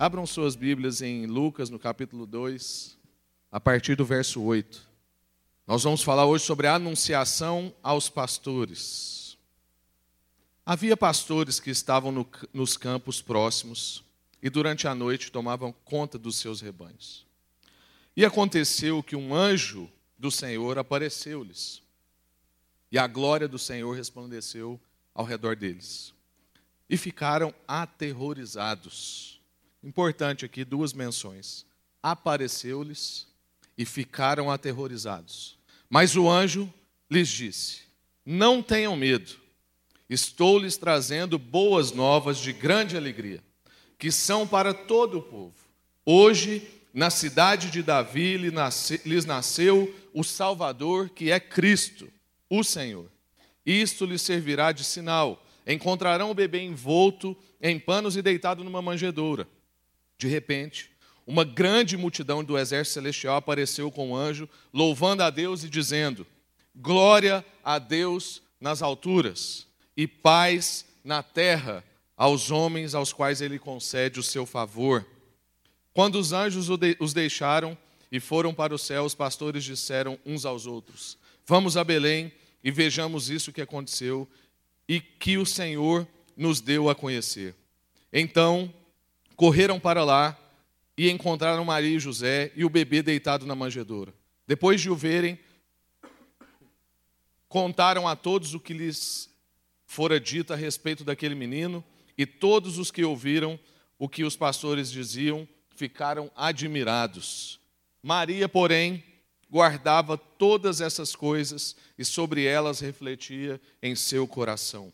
Abram suas Bíblias em Lucas, no capítulo 2, a partir do verso 8. Nós vamos falar hoje sobre a anunciação aos pastores. Havia pastores que estavam no, nos campos próximos e durante a noite tomavam conta dos seus rebanhos. E aconteceu que um anjo do Senhor apareceu-lhes, e a glória do Senhor resplandeceu ao redor deles. E ficaram aterrorizados. Importante aqui duas menções. Apareceu-lhes e ficaram aterrorizados. Mas o anjo lhes disse: Não tenham medo, estou lhes trazendo boas novas de grande alegria que são para todo o povo. Hoje, na cidade de Davi, lhes nasceu o Salvador, que é Cristo, o Senhor. Isto lhes servirá de sinal. Encontrarão o bebê envolto em panos e deitado numa manjedoura. De repente, uma grande multidão do exército celestial apareceu com o anjo, louvando a Deus e dizendo: Glória a Deus nas alturas e paz na terra aos homens aos quais ele concede o seu favor. Quando os anjos os deixaram e foram para o céu, os pastores disseram uns aos outros: Vamos a Belém e vejamos isso que aconteceu e que o Senhor nos deu a conhecer. Então correram para lá e encontraram Maria e José e o bebê deitado na manjedoura. Depois de o verem, contaram a todos o que lhes fora dito a respeito daquele menino. E todos os que ouviram o que os pastores diziam ficaram admirados. Maria, porém, guardava todas essas coisas e sobre elas refletia em seu coração.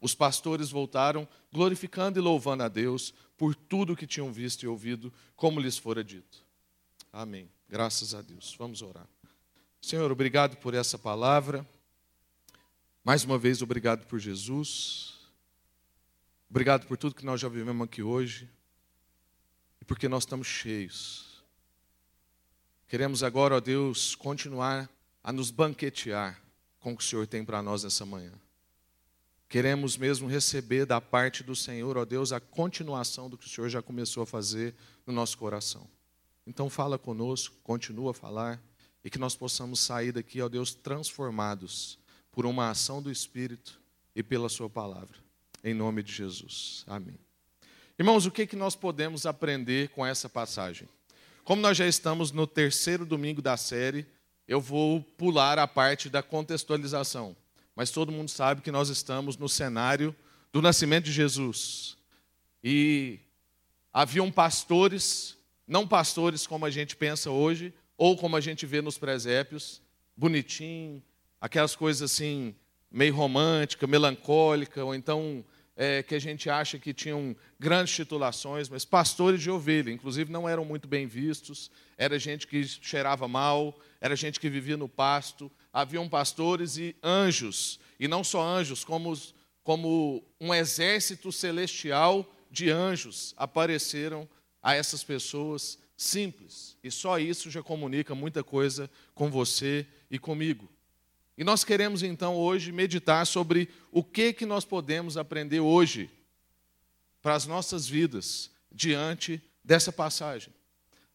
Os pastores voltaram, glorificando e louvando a Deus por tudo que tinham visto e ouvido, como lhes fora dito. Amém. Graças a Deus. Vamos orar. Senhor, obrigado por essa palavra. Mais uma vez, obrigado por Jesus. Obrigado por tudo que nós já vivemos aqui hoje e porque nós estamos cheios. Queremos agora, ó Deus, continuar a nos banquetear com o que o Senhor tem para nós nessa manhã. Queremos mesmo receber da parte do Senhor, ó Deus, a continuação do que o Senhor já começou a fazer no nosso coração. Então fala conosco, continua a falar e que nós possamos sair daqui, ó Deus, transformados por uma ação do Espírito e pela Sua palavra. Em nome de Jesus. Amém. Irmãos, o que, que nós podemos aprender com essa passagem? Como nós já estamos no terceiro domingo da série, eu vou pular a parte da contextualização. Mas todo mundo sabe que nós estamos no cenário do nascimento de Jesus. E haviam pastores, não pastores como a gente pensa hoje, ou como a gente vê nos presépios, bonitinho, aquelas coisas assim, meio romântica, melancólica, ou então é, que a gente acha que tinham grandes titulações, mas pastores de ovelha, inclusive não eram muito bem vistos, era gente que cheirava mal, era gente que vivia no pasto, haviam pastores e anjos, e não só anjos, como, como um exército celestial de anjos apareceram a essas pessoas simples. E só isso já comunica muita coisa com você e comigo. E nós queremos então hoje meditar sobre o que que nós podemos aprender hoje para as nossas vidas diante dessa passagem.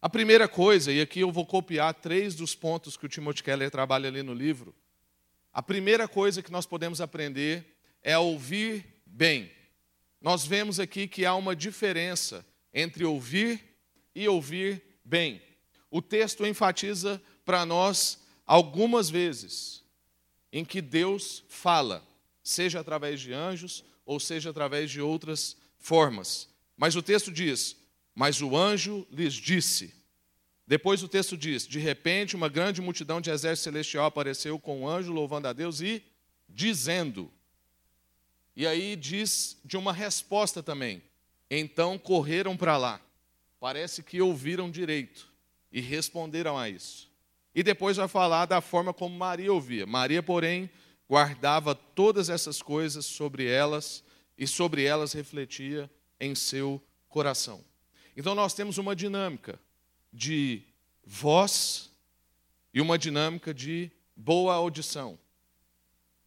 A primeira coisa, e aqui eu vou copiar três dos pontos que o Timothy Keller trabalha ali no livro. A primeira coisa que nós podemos aprender é ouvir bem. Nós vemos aqui que há uma diferença entre ouvir e ouvir bem. O texto enfatiza para nós algumas vezes em que Deus fala, seja através de anjos ou seja através de outras formas. Mas o texto diz: Mas o anjo lhes disse. Depois o texto diz: De repente, uma grande multidão de exército celestial apareceu com o um anjo louvando a Deus e dizendo. E aí diz de uma resposta também. Então correram para lá. Parece que ouviram direito e responderam a isso. E depois vai falar da forma como Maria ouvia. Maria, porém, guardava todas essas coisas sobre elas e sobre elas refletia em seu coração. Então nós temos uma dinâmica de voz e uma dinâmica de boa audição.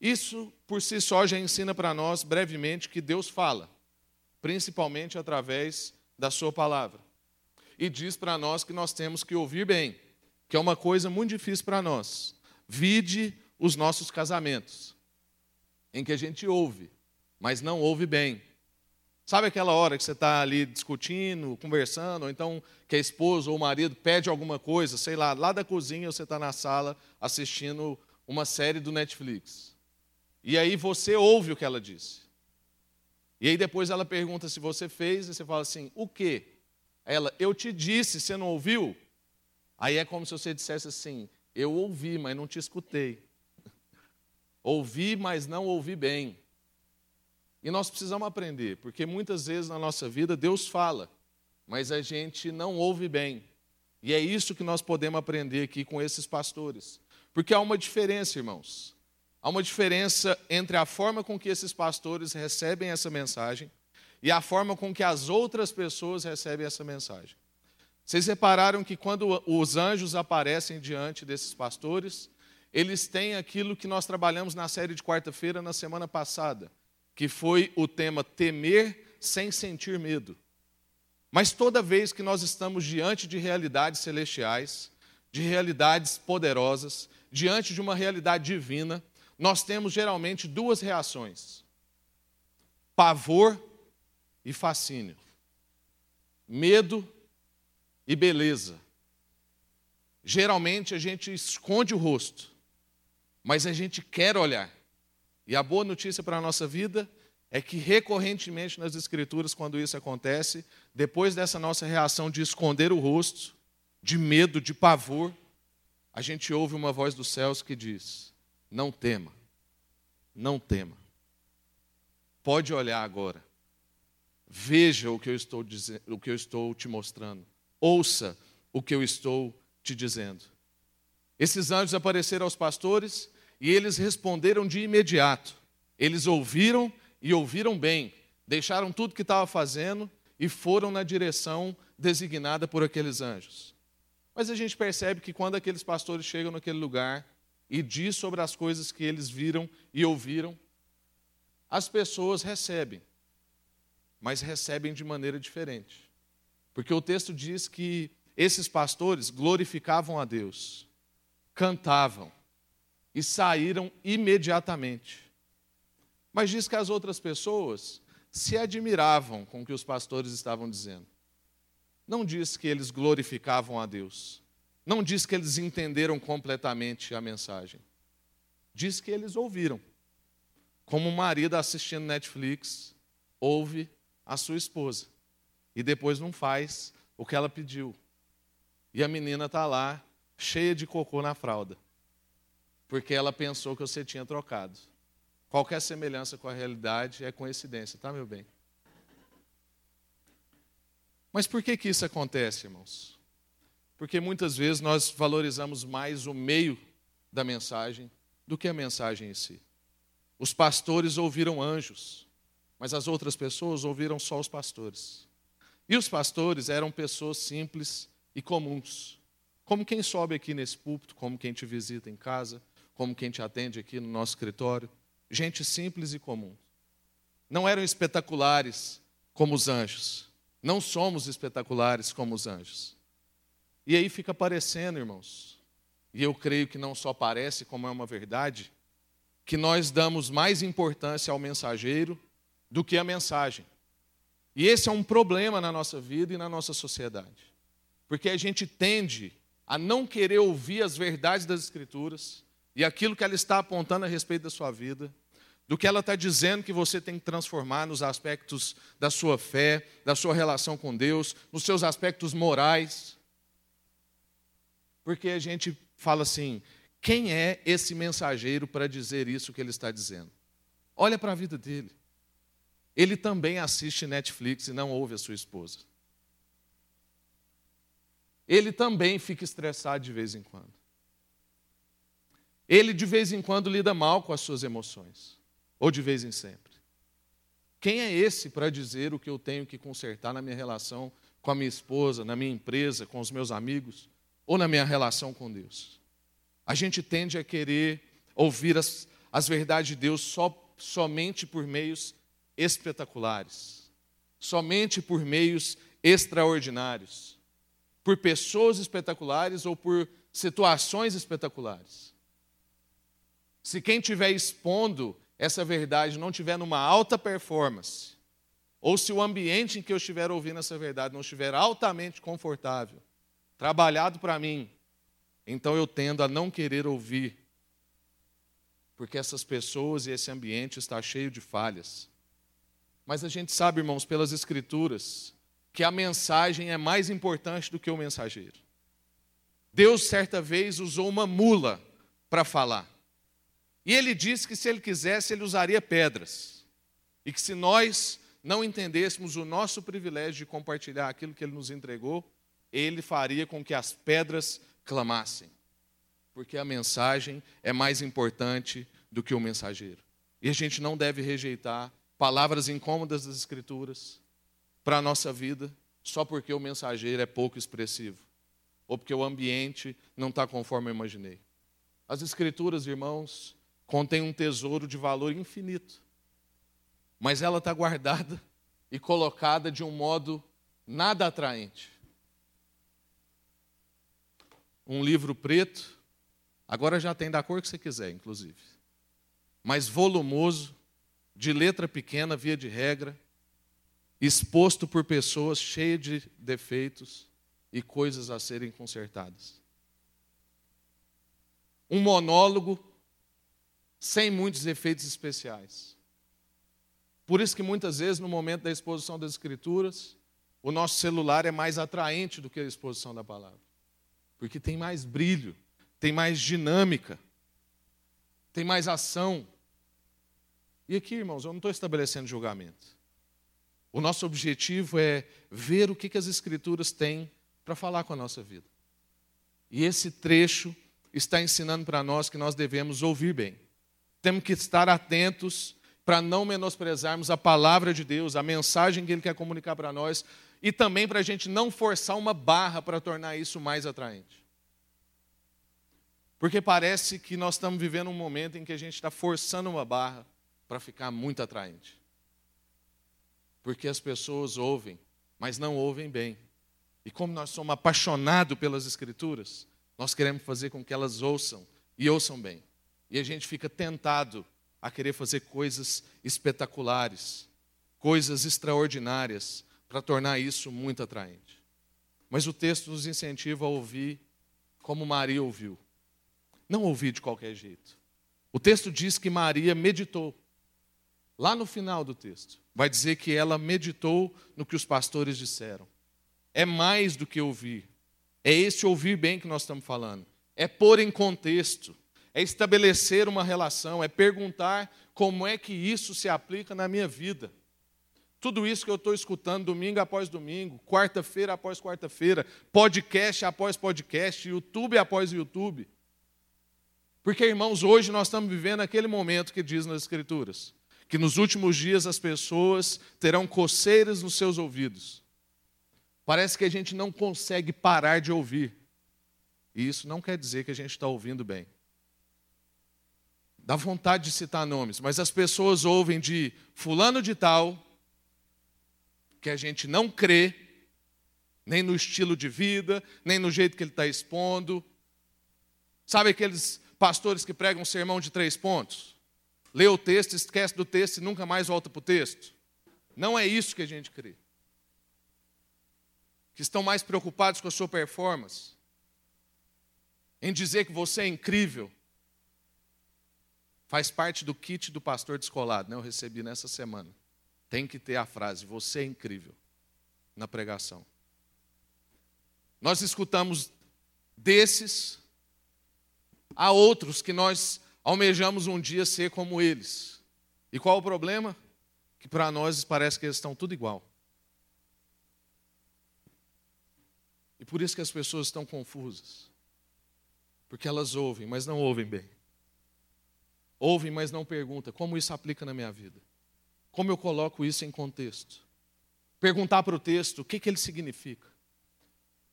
Isso por si só já ensina para nós brevemente que Deus fala, principalmente através da Sua palavra. E diz para nós que nós temos que ouvir bem, que é uma coisa muito difícil para nós. Vide os nossos casamentos, em que a gente ouve, mas não ouve bem. Sabe aquela hora que você está ali discutindo, conversando, ou então que a esposa ou o marido pede alguma coisa, sei lá, lá da cozinha você está na sala assistindo uma série do Netflix. E aí você ouve o que ela disse. E aí depois ela pergunta se você fez, e você fala assim: o quê? Ela, eu te disse, você não ouviu? Aí é como se você dissesse assim: eu ouvi, mas não te escutei. ouvi, mas não ouvi bem. E nós precisamos aprender, porque muitas vezes na nossa vida Deus fala, mas a gente não ouve bem. E é isso que nós podemos aprender aqui com esses pastores. Porque há uma diferença, irmãos. Há uma diferença entre a forma com que esses pastores recebem essa mensagem e a forma com que as outras pessoas recebem essa mensagem. Vocês repararam que quando os anjos aparecem diante desses pastores, eles têm aquilo que nós trabalhamos na série de quarta-feira na semana passada, que foi o tema temer sem sentir medo. Mas toda vez que nós estamos diante de realidades celestiais, de realidades poderosas, diante de uma realidade divina, nós temos geralmente duas reações: pavor e fascínio, medo e beleza. Geralmente a gente esconde o rosto, mas a gente quer olhar. E a boa notícia para a nossa vida é que recorrentemente nas Escrituras, quando isso acontece, depois dessa nossa reação de esconder o rosto, de medo, de pavor, a gente ouve uma voz dos céus que diz: Não tema, não tema. Pode olhar agora. Veja o que eu estou dizendo, o que eu estou te mostrando. Ouça o que eu estou te dizendo. Esses anjos apareceram aos pastores e eles responderam de imediato. Eles ouviram e ouviram bem, deixaram tudo que estava fazendo e foram na direção designada por aqueles anjos. Mas a gente percebe que quando aqueles pastores chegam naquele lugar e diz sobre as coisas que eles viram e ouviram, as pessoas recebem, mas recebem de maneira diferente. Porque o texto diz que esses pastores glorificavam a Deus, cantavam, e saíram imediatamente. Mas diz que as outras pessoas se admiravam com o que os pastores estavam dizendo. Não diz que eles glorificavam a Deus. Não diz que eles entenderam completamente a mensagem. Diz que eles ouviram. Como um marido assistindo Netflix ouve a sua esposa e depois não faz o que ela pediu. E a menina está lá, cheia de cocô na fralda porque ela pensou que você tinha trocado. Qualquer semelhança com a realidade é coincidência, tá, meu bem? Mas por que, que isso acontece, irmãos? Porque muitas vezes nós valorizamos mais o meio da mensagem do que a mensagem em si. Os pastores ouviram anjos, mas as outras pessoas ouviram só os pastores. E os pastores eram pessoas simples e comuns, como quem sobe aqui nesse púlpito, como quem te visita em casa, como quem te atende aqui no nosso escritório, gente simples e comum. Não eram espetaculares como os anjos. Não somos espetaculares como os anjos. E aí fica parecendo, irmãos, e eu creio que não só parece, como é uma verdade, que nós damos mais importância ao mensageiro do que à mensagem. E esse é um problema na nossa vida e na nossa sociedade. Porque a gente tende a não querer ouvir as verdades das Escrituras, e aquilo que ela está apontando a respeito da sua vida, do que ela está dizendo que você tem que transformar nos aspectos da sua fé, da sua relação com Deus, nos seus aspectos morais. Porque a gente fala assim: quem é esse mensageiro para dizer isso que ele está dizendo? Olha para a vida dele. Ele também assiste Netflix e não ouve a sua esposa. Ele também fica estressado de vez em quando. Ele de vez em quando lida mal com as suas emoções, ou de vez em sempre. Quem é esse para dizer o que eu tenho que consertar na minha relação com a minha esposa, na minha empresa, com os meus amigos, ou na minha relação com Deus? A gente tende a querer ouvir as, as verdades de Deus só, somente por meios espetaculares, somente por meios extraordinários, por pessoas espetaculares ou por situações espetaculares. Se quem estiver expondo essa verdade não estiver numa alta performance, ou se o ambiente em que eu estiver ouvindo essa verdade não estiver altamente confortável, trabalhado para mim, então eu tendo a não querer ouvir, porque essas pessoas e esse ambiente está cheio de falhas. Mas a gente sabe, irmãos, pelas Escrituras, que a mensagem é mais importante do que o mensageiro. Deus, certa vez, usou uma mula para falar. E ele disse que se ele quisesse, ele usaria pedras. E que se nós não entendêssemos o nosso privilégio de compartilhar aquilo que ele nos entregou, ele faria com que as pedras clamassem. Porque a mensagem é mais importante do que o mensageiro. E a gente não deve rejeitar palavras incômodas das Escrituras para a nossa vida só porque o mensageiro é pouco expressivo ou porque o ambiente não está conforme eu imaginei. As Escrituras, irmãos, contêm um tesouro de valor infinito, mas ela está guardada e colocada de um modo nada atraente. Um livro preto, agora já tem da cor que você quiser, inclusive, mas volumoso, de letra pequena, via de regra, exposto por pessoas cheias de defeitos e coisas a serem consertadas. Um monólogo sem muitos efeitos especiais. Por isso que muitas vezes, no momento da exposição das Escrituras, o nosso celular é mais atraente do que a exposição da palavra. Porque tem mais brilho, tem mais dinâmica, tem mais ação. E aqui, irmãos, eu não estou estabelecendo julgamento. O nosso objetivo é ver o que, que as Escrituras têm para falar com a nossa vida. E esse trecho está ensinando para nós que nós devemos ouvir bem. Temos que estar atentos para não menosprezarmos a palavra de Deus, a mensagem que Ele quer comunicar para nós, e também para a gente não forçar uma barra para tornar isso mais atraente. Porque parece que nós estamos vivendo um momento em que a gente está forçando uma barra para ficar muito atraente. Porque as pessoas ouvem, mas não ouvem bem. E como nós somos apaixonados pelas Escrituras, nós queremos fazer com que elas ouçam e ouçam bem. E a gente fica tentado a querer fazer coisas espetaculares, coisas extraordinárias, para tornar isso muito atraente. Mas o texto nos incentiva a ouvir como Maria ouviu. Não ouvir de qualquer jeito. O texto diz que Maria meditou. Lá no final do texto, vai dizer que ela meditou no que os pastores disseram. É mais do que ouvir. É esse ouvir bem que nós estamos falando. É pôr em contexto. É estabelecer uma relação. É perguntar como é que isso se aplica na minha vida. Tudo isso que eu estou escutando domingo após domingo, quarta-feira após quarta-feira, podcast após podcast, YouTube após YouTube. Porque, irmãos, hoje nós estamos vivendo aquele momento que diz nas Escrituras: que nos últimos dias as pessoas terão coceiras nos seus ouvidos. Parece que a gente não consegue parar de ouvir. E isso não quer dizer que a gente está ouvindo bem. Dá vontade de citar nomes, mas as pessoas ouvem de fulano de tal, que a gente não crê, nem no estilo de vida, nem no jeito que ele está expondo. Sabe aqueles pastores que pregam sermão de três pontos? Lê o texto, esquece do texto e nunca mais volta para o texto. Não é isso que a gente crê. Que estão mais preocupados com a sua performance, em dizer que você é incrível. Faz parte do kit do pastor descolado, né? Eu recebi nessa semana. Tem que ter a frase: Você é incrível, na pregação. Nós escutamos desses a outros que nós almejamos um dia ser como eles. E qual o problema? Que para nós parece que eles estão tudo igual. E por isso que as pessoas estão confusas. Porque elas ouvem, mas não ouvem bem. Ouvem, mas não perguntam como isso aplica na minha vida. Como eu coloco isso em contexto. Perguntar para o texto o que, que ele significa.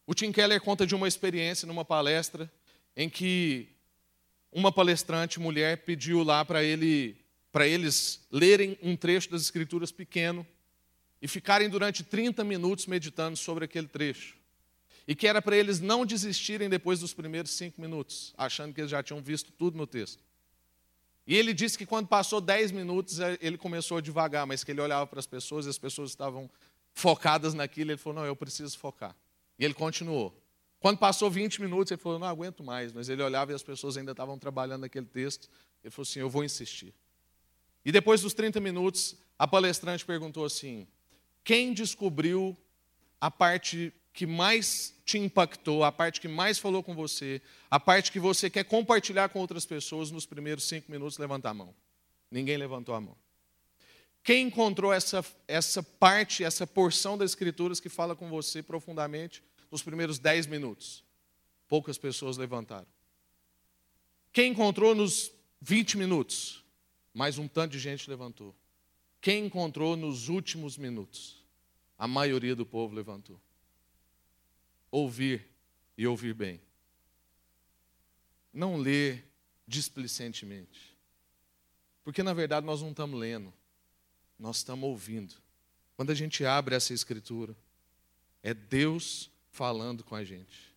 O Tim Keller conta de uma experiência numa palestra em que uma palestrante mulher pediu lá para ele, para eles lerem um trecho das escrituras pequeno e ficarem durante 30 minutos meditando sobre aquele trecho. E que era para eles não desistirem depois dos primeiros cinco minutos, achando que eles já tinham visto tudo no texto. E ele disse que quando passou 10 minutos, é, ele começou a devagar, mas que ele olhava para as pessoas e as pessoas estavam focadas naquilo. Ele falou: Não, eu preciso focar. E ele continuou. Quando passou 20 minutos, ele falou: Não aguento mais. Mas ele olhava e as pessoas ainda estavam trabalhando naquele texto. Ele falou assim: Eu vou insistir. E depois dos 30 minutos, a palestrante perguntou assim: Quem descobriu a parte que mais te impactou, a parte que mais falou com você, a parte que você quer compartilhar com outras pessoas nos primeiros cinco minutos, levanta a mão. Ninguém levantou a mão. Quem encontrou essa, essa parte, essa porção das Escrituras que fala com você profundamente nos primeiros dez minutos? Poucas pessoas levantaram. Quem encontrou nos 20 minutos? Mais um tanto de gente levantou. Quem encontrou nos últimos minutos? A maioria do povo levantou ouvir e ouvir bem. Não ler displicentemente. Porque na verdade nós não estamos lendo, nós estamos ouvindo. Quando a gente abre essa escritura, é Deus falando com a gente.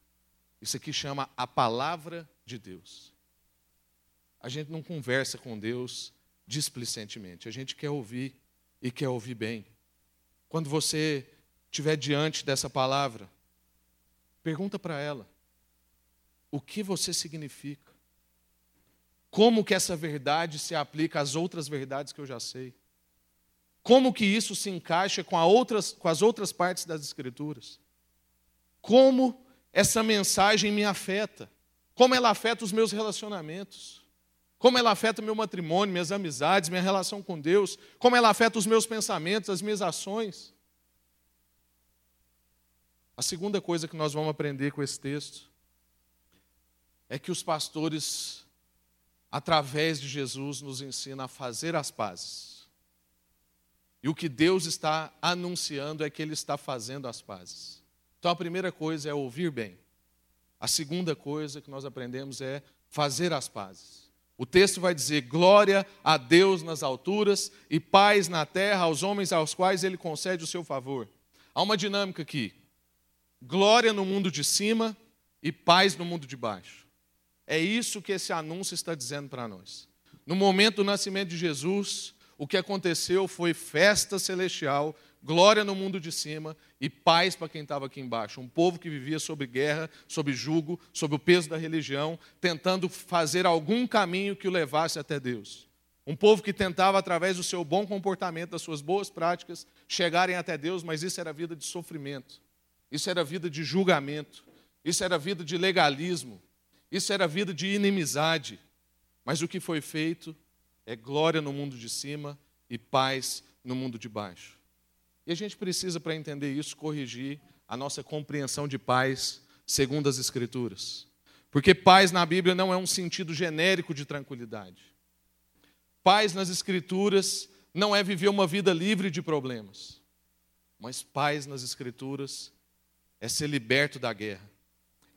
Isso aqui chama a palavra de Deus. A gente não conversa com Deus displicentemente, a gente quer ouvir e quer ouvir bem. Quando você estiver diante dessa palavra, Pergunta para ela: o que você significa? Como que essa verdade se aplica às outras verdades que eu já sei? Como que isso se encaixa com, outras, com as outras partes das Escrituras? Como essa mensagem me afeta? Como ela afeta os meus relacionamentos? Como ela afeta o meu matrimônio, minhas amizades, minha relação com Deus? Como ela afeta os meus pensamentos, as minhas ações? A segunda coisa que nós vamos aprender com esse texto é que os pastores, através de Jesus, nos ensinam a fazer as pazes. E o que Deus está anunciando é que Ele está fazendo as pazes. Então a primeira coisa é ouvir bem. A segunda coisa que nós aprendemos é fazer as pazes. O texto vai dizer: glória a Deus nas alturas e paz na terra aos homens aos quais Ele concede o seu favor. Há uma dinâmica aqui glória no mundo de cima e paz no mundo de baixo. É isso que esse anúncio está dizendo para nós. No momento do nascimento de Jesus, o que aconteceu foi festa celestial, glória no mundo de cima e paz para quem estava aqui embaixo. Um povo que vivia sob guerra, sob jugo, sob o peso da religião, tentando fazer algum caminho que o levasse até Deus. Um povo que tentava, através do seu bom comportamento, das suas boas práticas, chegarem até Deus, mas isso era vida de sofrimento. Isso era vida de julgamento, isso era vida de legalismo, isso era vida de inimizade. Mas o que foi feito é glória no mundo de cima e paz no mundo de baixo. E a gente precisa, para entender isso, corrigir a nossa compreensão de paz segundo as Escrituras. Porque paz na Bíblia não é um sentido genérico de tranquilidade. Paz nas Escrituras não é viver uma vida livre de problemas. Mas paz nas Escrituras é ser liberto da guerra.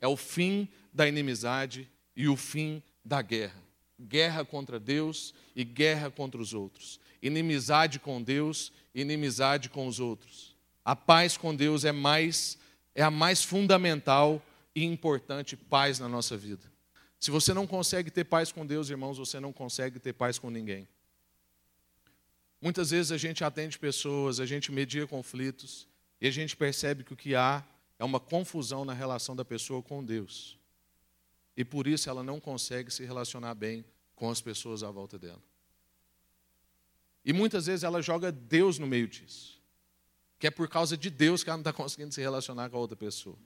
É o fim da inimizade e o fim da guerra. Guerra contra Deus e guerra contra os outros. Inimizade com Deus, inimizade com os outros. A paz com Deus é mais é a mais fundamental e importante paz na nossa vida. Se você não consegue ter paz com Deus, irmãos, você não consegue ter paz com ninguém. Muitas vezes a gente atende pessoas, a gente media conflitos e a gente percebe que o que há é uma confusão na relação da pessoa com Deus. E por isso ela não consegue se relacionar bem com as pessoas à volta dela. E muitas vezes ela joga Deus no meio disso. Que é por causa de Deus que ela não está conseguindo se relacionar com a outra pessoa.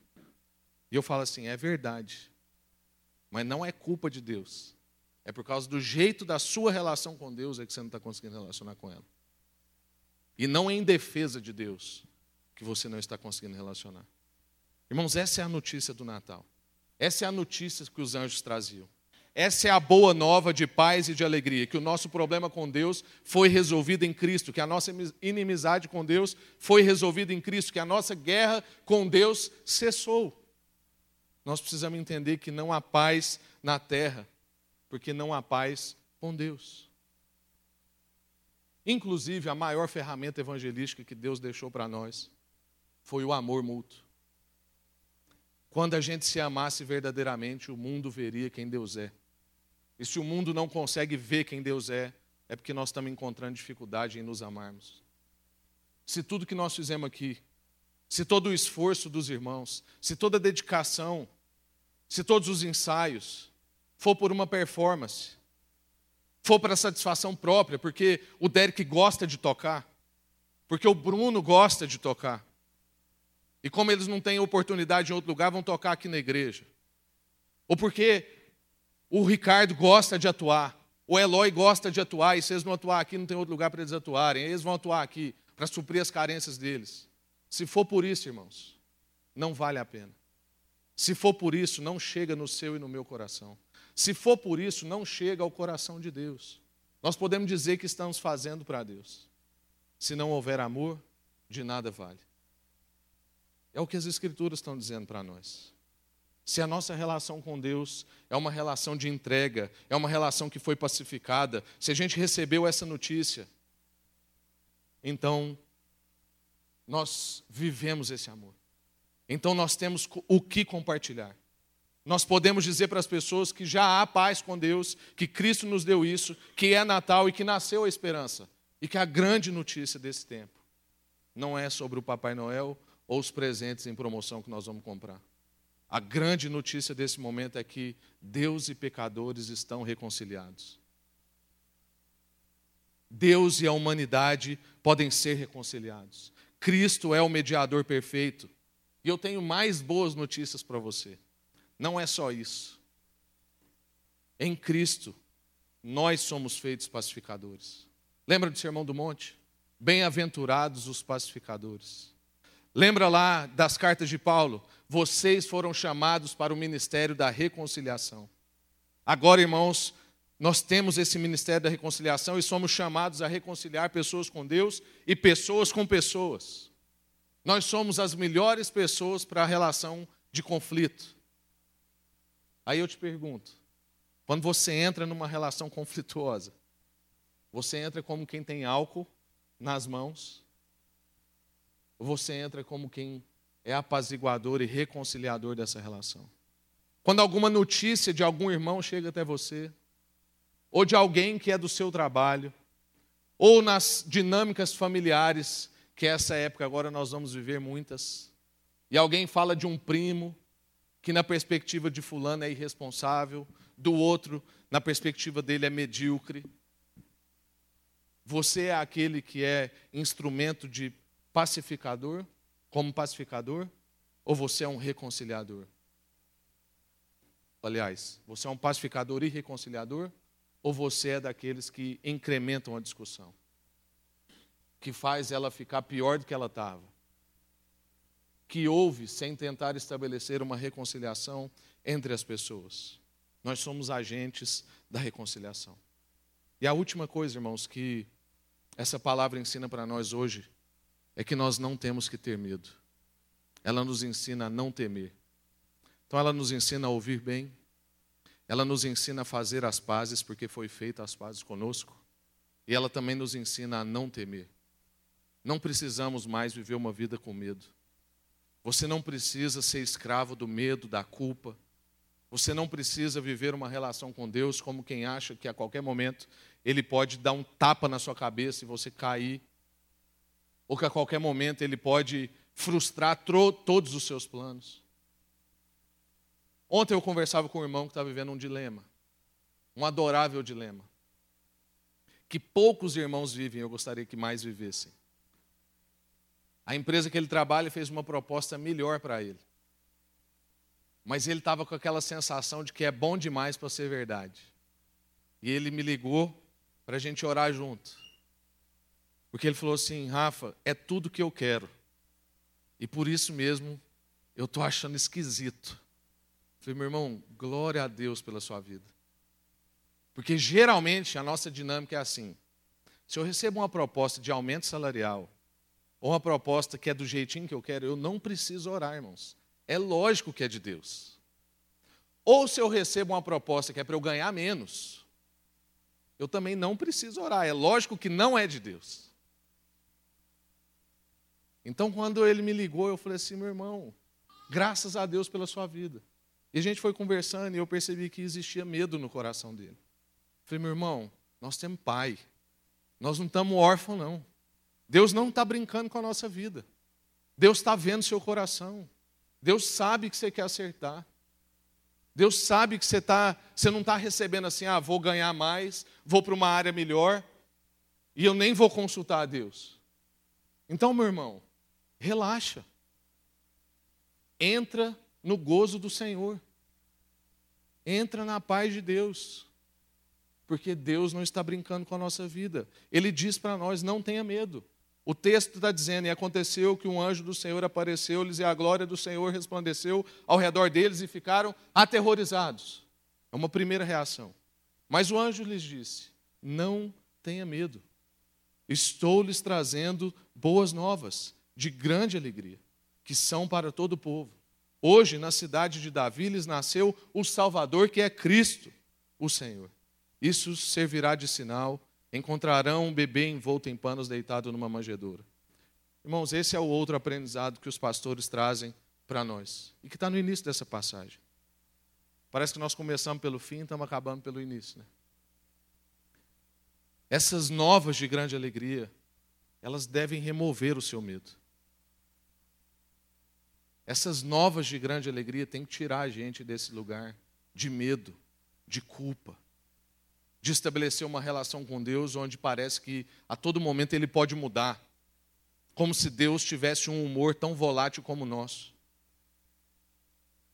E eu falo assim: é verdade. Mas não é culpa de Deus. É por causa do jeito da sua relação com Deus é que você não está conseguindo relacionar com ela. E não é em defesa de Deus que você não está conseguindo relacionar. Irmãos, essa é a notícia do Natal. Essa é a notícia que os anjos traziam. Essa é a boa nova de paz e de alegria, que o nosso problema com Deus foi resolvido em Cristo, que a nossa inimizade com Deus foi resolvida em Cristo, que a nossa guerra com Deus cessou. Nós precisamos entender que não há paz na terra, porque não há paz com Deus. Inclusive, a maior ferramenta evangelística que Deus deixou para nós foi o amor mútuo. Quando a gente se amasse verdadeiramente, o mundo veria quem Deus é. E se o mundo não consegue ver quem Deus é, é porque nós estamos encontrando dificuldade em nos amarmos. Se tudo que nós fizemos aqui, se todo o esforço dos irmãos, se toda a dedicação, se todos os ensaios for por uma performance, for para satisfação própria, porque o Derek gosta de tocar, porque o Bruno gosta de tocar, e como eles não têm oportunidade em outro lugar, vão tocar aqui na igreja, ou porque o Ricardo gosta de atuar, o Eloy gosta de atuar, e se eles não atuar aqui, não tem outro lugar para eles atuarem, eles vão atuar aqui para suprir as carências deles. Se for por isso, irmãos, não vale a pena. Se for por isso, não chega no seu e no meu coração. Se for por isso, não chega ao coração de Deus. Nós podemos dizer que estamos fazendo para Deus. Se não houver amor, de nada vale. É o que as Escrituras estão dizendo para nós. Se a nossa relação com Deus é uma relação de entrega, é uma relação que foi pacificada, se a gente recebeu essa notícia, então nós vivemos esse amor. Então nós temos o que compartilhar. Nós podemos dizer para as pessoas que já há paz com Deus, que Cristo nos deu isso, que é Natal e que nasceu a esperança. E que a grande notícia desse tempo não é sobre o Papai Noel ou os presentes em promoção que nós vamos comprar. A grande notícia desse momento é que Deus e pecadores estão reconciliados. Deus e a humanidade podem ser reconciliados. Cristo é o mediador perfeito. E eu tenho mais boas notícias para você. Não é só isso. Em Cristo, nós somos feitos pacificadores. Lembra do Sermão do Monte? Bem-aventurados os pacificadores. Lembra lá das cartas de Paulo? Vocês foram chamados para o ministério da reconciliação. Agora, irmãos, nós temos esse ministério da reconciliação e somos chamados a reconciliar pessoas com Deus e pessoas com pessoas. Nós somos as melhores pessoas para a relação de conflito. Aí eu te pergunto: quando você entra numa relação conflituosa, você entra como quem tem álcool nas mãos? Ou você entra como quem é apaziguador e reconciliador dessa relação? Quando alguma notícia de algum irmão chega até você, ou de alguém que é do seu trabalho, ou nas dinâmicas familiares, que essa época agora nós vamos viver muitas, e alguém fala de um primo, que na perspectiva de fulano é irresponsável, do outro, na perspectiva dele, é medíocre. Você é aquele que é instrumento de pacificador, como pacificador, ou você é um reconciliador? Aliás, você é um pacificador e reconciliador, ou você é daqueles que incrementam a discussão? Que faz ela ficar pior do que ela estava? que houve sem tentar estabelecer uma reconciliação entre as pessoas. Nós somos agentes da reconciliação. E a última coisa, irmãos, que essa palavra ensina para nós hoje é que nós não temos que ter medo. Ela nos ensina a não temer. Então ela nos ensina a ouvir bem. Ela nos ensina a fazer as pazes porque foi feita as pazes conosco. E ela também nos ensina a não temer. Não precisamos mais viver uma vida com medo. Você não precisa ser escravo do medo, da culpa. Você não precisa viver uma relação com Deus como quem acha que a qualquer momento Ele pode dar um tapa na sua cabeça e você cair. Ou que a qualquer momento Ele pode frustrar todos os seus planos. Ontem eu conversava com um irmão que está vivendo um dilema, um adorável dilema, que poucos irmãos vivem, eu gostaria que mais vivessem. A empresa que ele trabalha fez uma proposta melhor para ele. Mas ele estava com aquela sensação de que é bom demais para ser verdade. E ele me ligou para a gente orar junto. Porque ele falou assim: Rafa, é tudo que eu quero. E por isso mesmo eu estou achando esquisito. Falei, meu irmão, glória a Deus pela sua vida. Porque geralmente a nossa dinâmica é assim: se eu recebo uma proposta de aumento salarial ou uma proposta que é do jeitinho que eu quero, eu não preciso orar, irmãos. É lógico que é de Deus. Ou se eu recebo uma proposta que é para eu ganhar menos, eu também não preciso orar. É lógico que não é de Deus. Então, quando ele me ligou, eu falei assim: meu irmão, graças a Deus pela sua vida. E a gente foi conversando e eu percebi que existia medo no coração dele. Eu falei, meu irmão, nós temos pai. Nós não estamos órfãos, não. Deus não está brincando com a nossa vida. Deus está vendo seu coração. Deus sabe que você quer acertar. Deus sabe que você, tá, você não está recebendo assim, ah, vou ganhar mais, vou para uma área melhor, e eu nem vou consultar a Deus. Então, meu irmão, relaxa. Entra no gozo do Senhor. Entra na paz de Deus. Porque Deus não está brincando com a nossa vida. Ele diz para nós: não tenha medo. O texto está dizendo: E aconteceu que um anjo do Senhor apareceu-lhes e a glória do Senhor resplandeceu ao redor deles e ficaram aterrorizados. É uma primeira reação. Mas o anjo lhes disse: Não tenha medo. Estou lhes trazendo boas novas, de grande alegria, que são para todo o povo. Hoje, na cidade de Davi, lhes nasceu o Salvador, que é Cristo, o Senhor. Isso servirá de sinal encontrarão um bebê envolto em panos deitado numa manjedoura. Irmãos, esse é o outro aprendizado que os pastores trazem para nós e que está no início dessa passagem. Parece que nós começamos pelo fim e estamos acabando pelo início. Né? Essas novas de grande alegria, elas devem remover o seu medo. Essas novas de grande alegria têm que tirar a gente desse lugar de medo, de culpa, de estabelecer uma relação com Deus onde parece que a todo momento ele pode mudar, como se Deus tivesse um humor tão volátil como o nosso.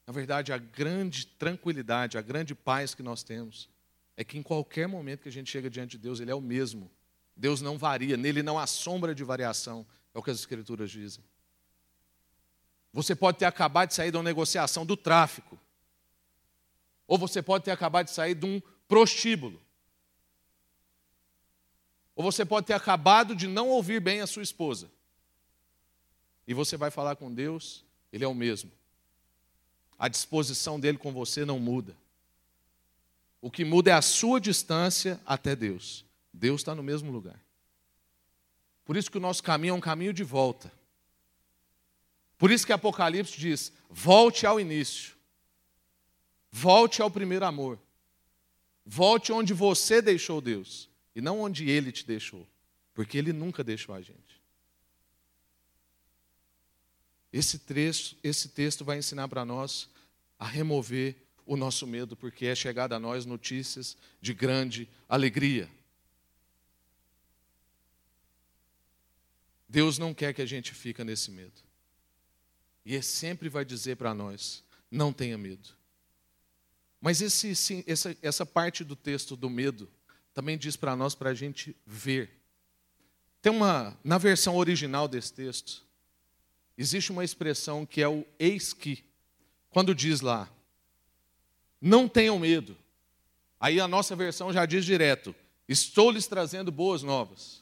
Na verdade, a grande tranquilidade, a grande paz que nós temos é que em qualquer momento que a gente chega diante de Deus, Ele é o mesmo. Deus não varia, nele não há sombra de variação, é o que as Escrituras dizem. Você pode ter acabado de sair de uma negociação do tráfico, ou você pode ter acabado de sair de um prostíbulo. Ou você pode ter acabado de não ouvir bem a sua esposa. E você vai falar com Deus, Ele é o mesmo. A disposição dele com você não muda. O que muda é a sua distância até Deus. Deus está no mesmo lugar. Por isso que o nosso caminho é um caminho de volta. Por isso que Apocalipse diz: volte ao início. Volte ao primeiro amor. Volte onde você deixou Deus e não onde ele te deixou, porque ele nunca deixou a gente. Esse texto, esse texto vai ensinar para nós a remover o nosso medo, porque é chegada a nós notícias de grande alegria. Deus não quer que a gente fique nesse medo. E Ele sempre vai dizer para nós: não tenha medo. Mas esse, sim, essa, essa parte do texto do medo também diz para nós para a gente ver. Tem uma, na versão original desse texto, existe uma expressão que é o eis que. Quando diz lá, não tenham medo. Aí a nossa versão já diz direto, estou lhes trazendo boas novas.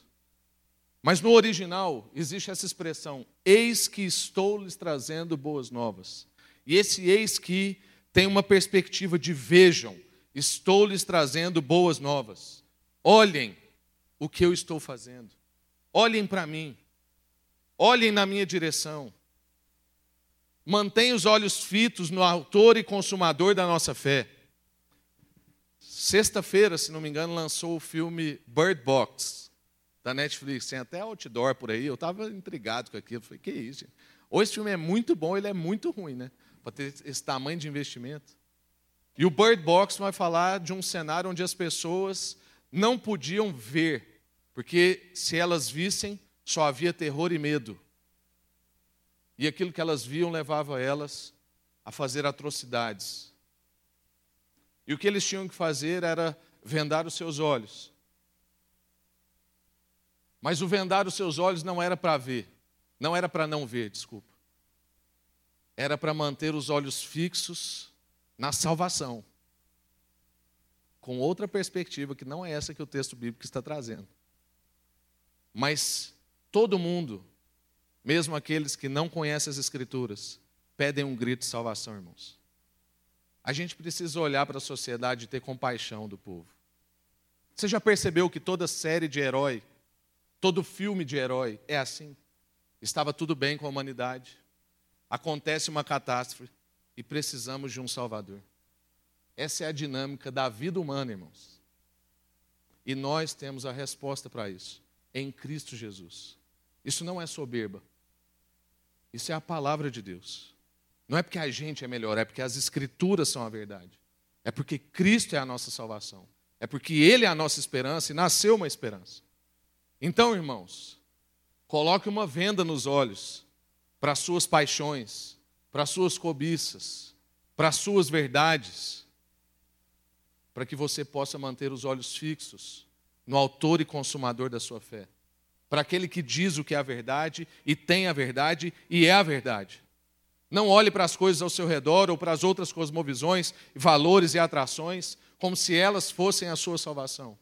Mas no original existe essa expressão, eis que estou lhes trazendo boas novas. E esse eis que tem uma perspectiva de vejam, Estou lhes trazendo boas novas. Olhem o que eu estou fazendo. Olhem para mim. Olhem na minha direção. Mantenha os olhos fitos no autor e consumador da nossa fé. Sexta-feira, se não me engano, lançou o filme Bird Box, da Netflix. Tem até outdoor por aí. Eu estava intrigado com aquilo. Falei, que isso? Gente? Ou esse filme é muito bom, ele é muito ruim, né? Para ter esse tamanho de investimento. E o Bird Box vai falar de um cenário onde as pessoas não podiam ver, porque se elas vissem, só havia terror e medo. E aquilo que elas viam levava elas a fazer atrocidades. E o que eles tinham que fazer era vendar os seus olhos. Mas o vendar os seus olhos não era para ver, não era para não ver, desculpa. Era para manter os olhos fixos na salvação. Com outra perspectiva que não é essa que o texto bíblico está trazendo. Mas todo mundo, mesmo aqueles que não conhecem as Escrituras, pedem um grito de salvação, irmãos. A gente precisa olhar para a sociedade e ter compaixão do povo. Você já percebeu que toda série de herói, todo filme de herói é assim? Estava tudo bem com a humanidade, acontece uma catástrofe e precisamos de um Salvador. Essa é a dinâmica da vida humana, irmãos. E nós temos a resposta para isso, em Cristo Jesus. Isso não é soberba, isso é a palavra de Deus. Não é porque a gente é melhor, é porque as Escrituras são a verdade. É porque Cristo é a nossa salvação. É porque Ele é a nossa esperança e nasceu uma esperança. Então, irmãos, coloque uma venda nos olhos para as suas paixões, para as suas cobiças, para as suas verdades, para que você possa manter os olhos fixos no Autor e Consumador da sua fé. Para aquele que diz o que é a verdade e tem a verdade e é a verdade. Não olhe para as coisas ao seu redor ou para as outras cosmovisões, valores e atrações como se elas fossem a sua salvação.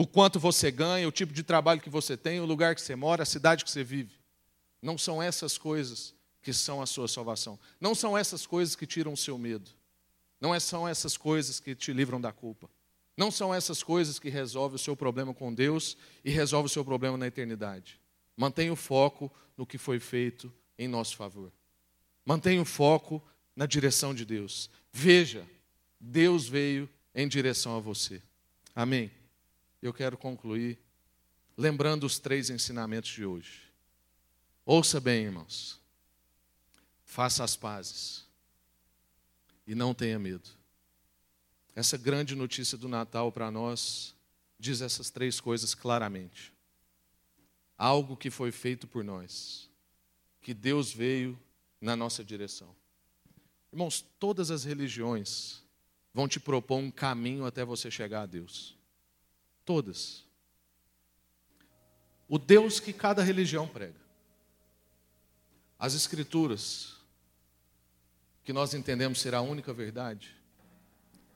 O quanto você ganha, o tipo de trabalho que você tem, o lugar que você mora, a cidade que você vive. Não são essas coisas que são a sua salvação. Não são essas coisas que tiram o seu medo. Não é, são essas coisas que te livram da culpa. Não são essas coisas que resolvem o seu problema com Deus e resolvem o seu problema na eternidade. Mantenha o foco no que foi feito em nosso favor. Mantenha o foco na direção de Deus. Veja, Deus veio em direção a você. Amém? Eu quero concluir lembrando os três ensinamentos de hoje. Ouça bem, irmãos. Faça as pazes e não tenha medo. Essa grande notícia do Natal para nós diz essas três coisas claramente. Algo que foi feito por nós que Deus veio na nossa direção. Irmãos, todas as religiões vão te propor um caminho até você chegar a Deus. Todas. O Deus que cada religião prega. As Escrituras, que nós entendemos ser a única verdade,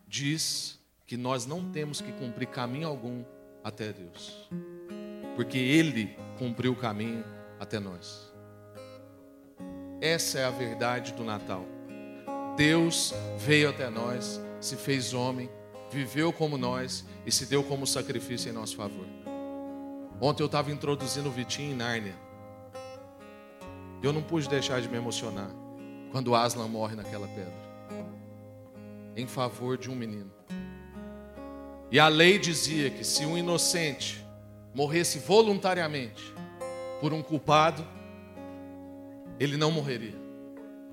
diz que nós não temos que cumprir caminho algum até Deus, porque Ele cumpriu o caminho até nós. Essa é a verdade do Natal. Deus veio até nós, se fez homem, viveu como nós e se deu como sacrifício em nosso favor. Ontem eu estava introduzindo o Vitinho em Nárnia. Eu não pude deixar de me emocionar quando Aslan morre naquela pedra, em favor de um menino. E a lei dizia que se um inocente morresse voluntariamente por um culpado, ele não morreria.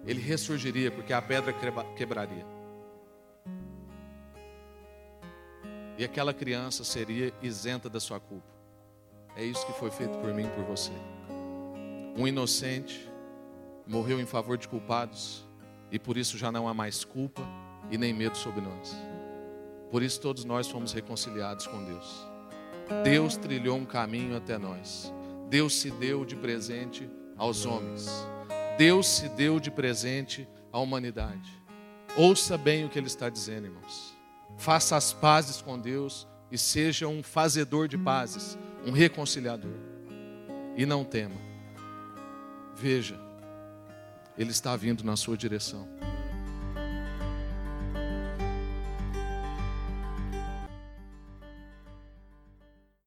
Ele ressurgiria porque a pedra quebraria. E aquela criança seria isenta da sua culpa. É isso que foi feito por mim e por você. Um inocente morreu em favor de culpados e por isso já não há mais culpa e nem medo sobre nós. Por isso todos nós fomos reconciliados com Deus. Deus trilhou um caminho até nós. Deus se deu de presente aos homens. Deus se deu de presente à humanidade. Ouça bem o que ele está dizendo, irmãos. Faça as pazes com Deus e seja um fazedor de pazes, um reconciliador. E não tema. Veja, ele está vindo na sua direção.